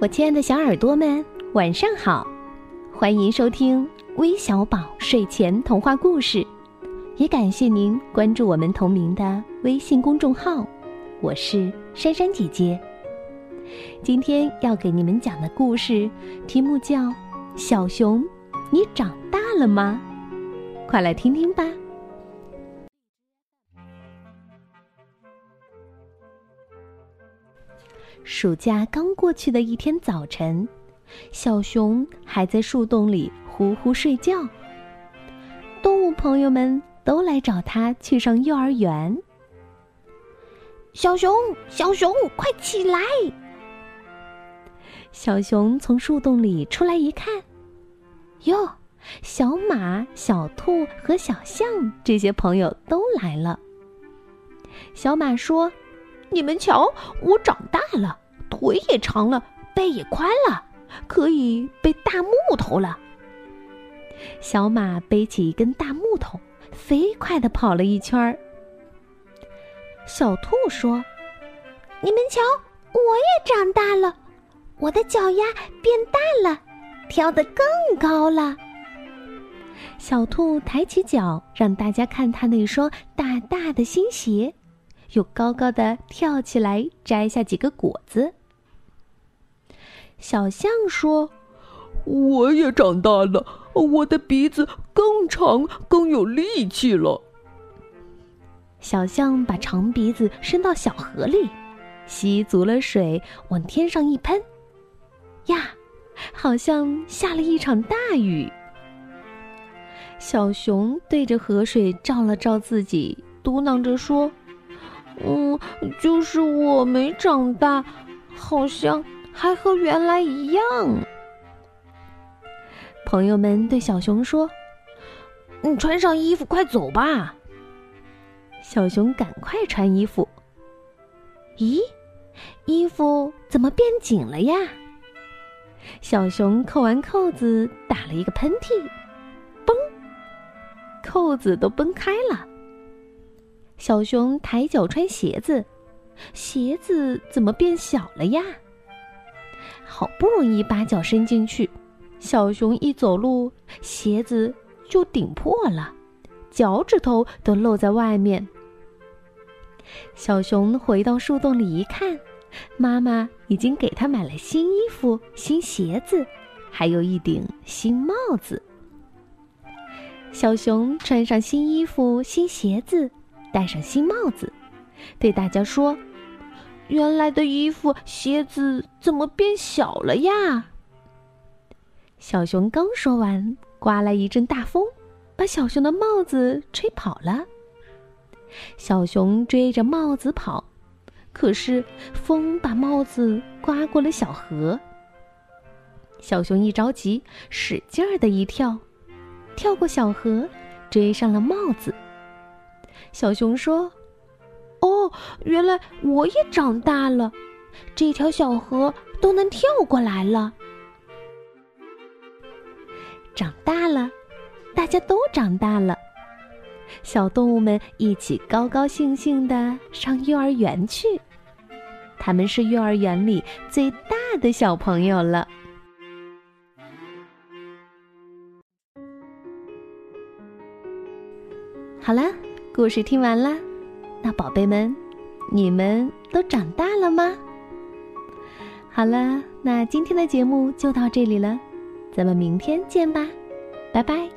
我亲爱的小耳朵们，晚上好！欢迎收听微小宝睡前童话故事，也感谢您关注我们同名的微信公众号。我是珊珊姐姐。今天要给你们讲的故事题目叫《小熊，你长大了吗？》快来听听吧。暑假刚过去的一天早晨，小熊还在树洞里呼呼睡觉。动物朋友们都来找它去上幼儿园。小熊，小熊，快起来！小熊从树洞里出来一看，哟，小马、小兔和小象这些朋友都来了。小马说。你们瞧，我长大了，腿也长了，背也宽了，可以背大木头了。小马背起一根大木头，飞快地跑了一圈儿。小兔说：“你们瞧，我也长大了，我的脚丫变大了，跳得更高了。”小兔抬起脚，让大家看它那双大大的新鞋。又高高的跳起来，摘下几个果子。小象说：“我也长大了，我的鼻子更长，更有力气了。”小象把长鼻子伸到小河里，吸足了水，往天上一喷，呀，好像下了一场大雨。小熊对着河水照了照自己，嘟囔着说。嗯，就是我没长大，好像还和原来一样。朋友们对小熊说：“你穿上衣服，快走吧。”小熊赶快穿衣服。咦，衣服怎么变紧了呀？小熊扣完扣子，打了一个喷嚏，嘣，扣子都崩开了。小熊抬脚穿鞋子，鞋子怎么变小了呀？好不容易把脚伸进去，小熊一走路，鞋子就顶破了，脚趾头都露在外面。小熊回到树洞里一看，妈妈已经给他买了新衣服、新鞋子，还有一顶新帽子。小熊穿上新衣服、新鞋子。戴上新帽子，对大家说：“原来的衣服、鞋子怎么变小了呀？”小熊刚说完，刮来一阵大风，把小熊的帽子吹跑了。小熊追着帽子跑，可是风把帽子刮过了小河。小熊一着急，使劲儿的一跳，跳过小河，追上了帽子。小熊说：“哦，原来我也长大了，这条小河都能跳过来了。长大了，大家都长大了，小动物们一起高高兴兴的上幼儿园去。他们是幼儿园里最大的小朋友了。”好了。故事听完了，那宝贝们，你们都长大了吗？好了，那今天的节目就到这里了，咱们明天见吧，拜拜。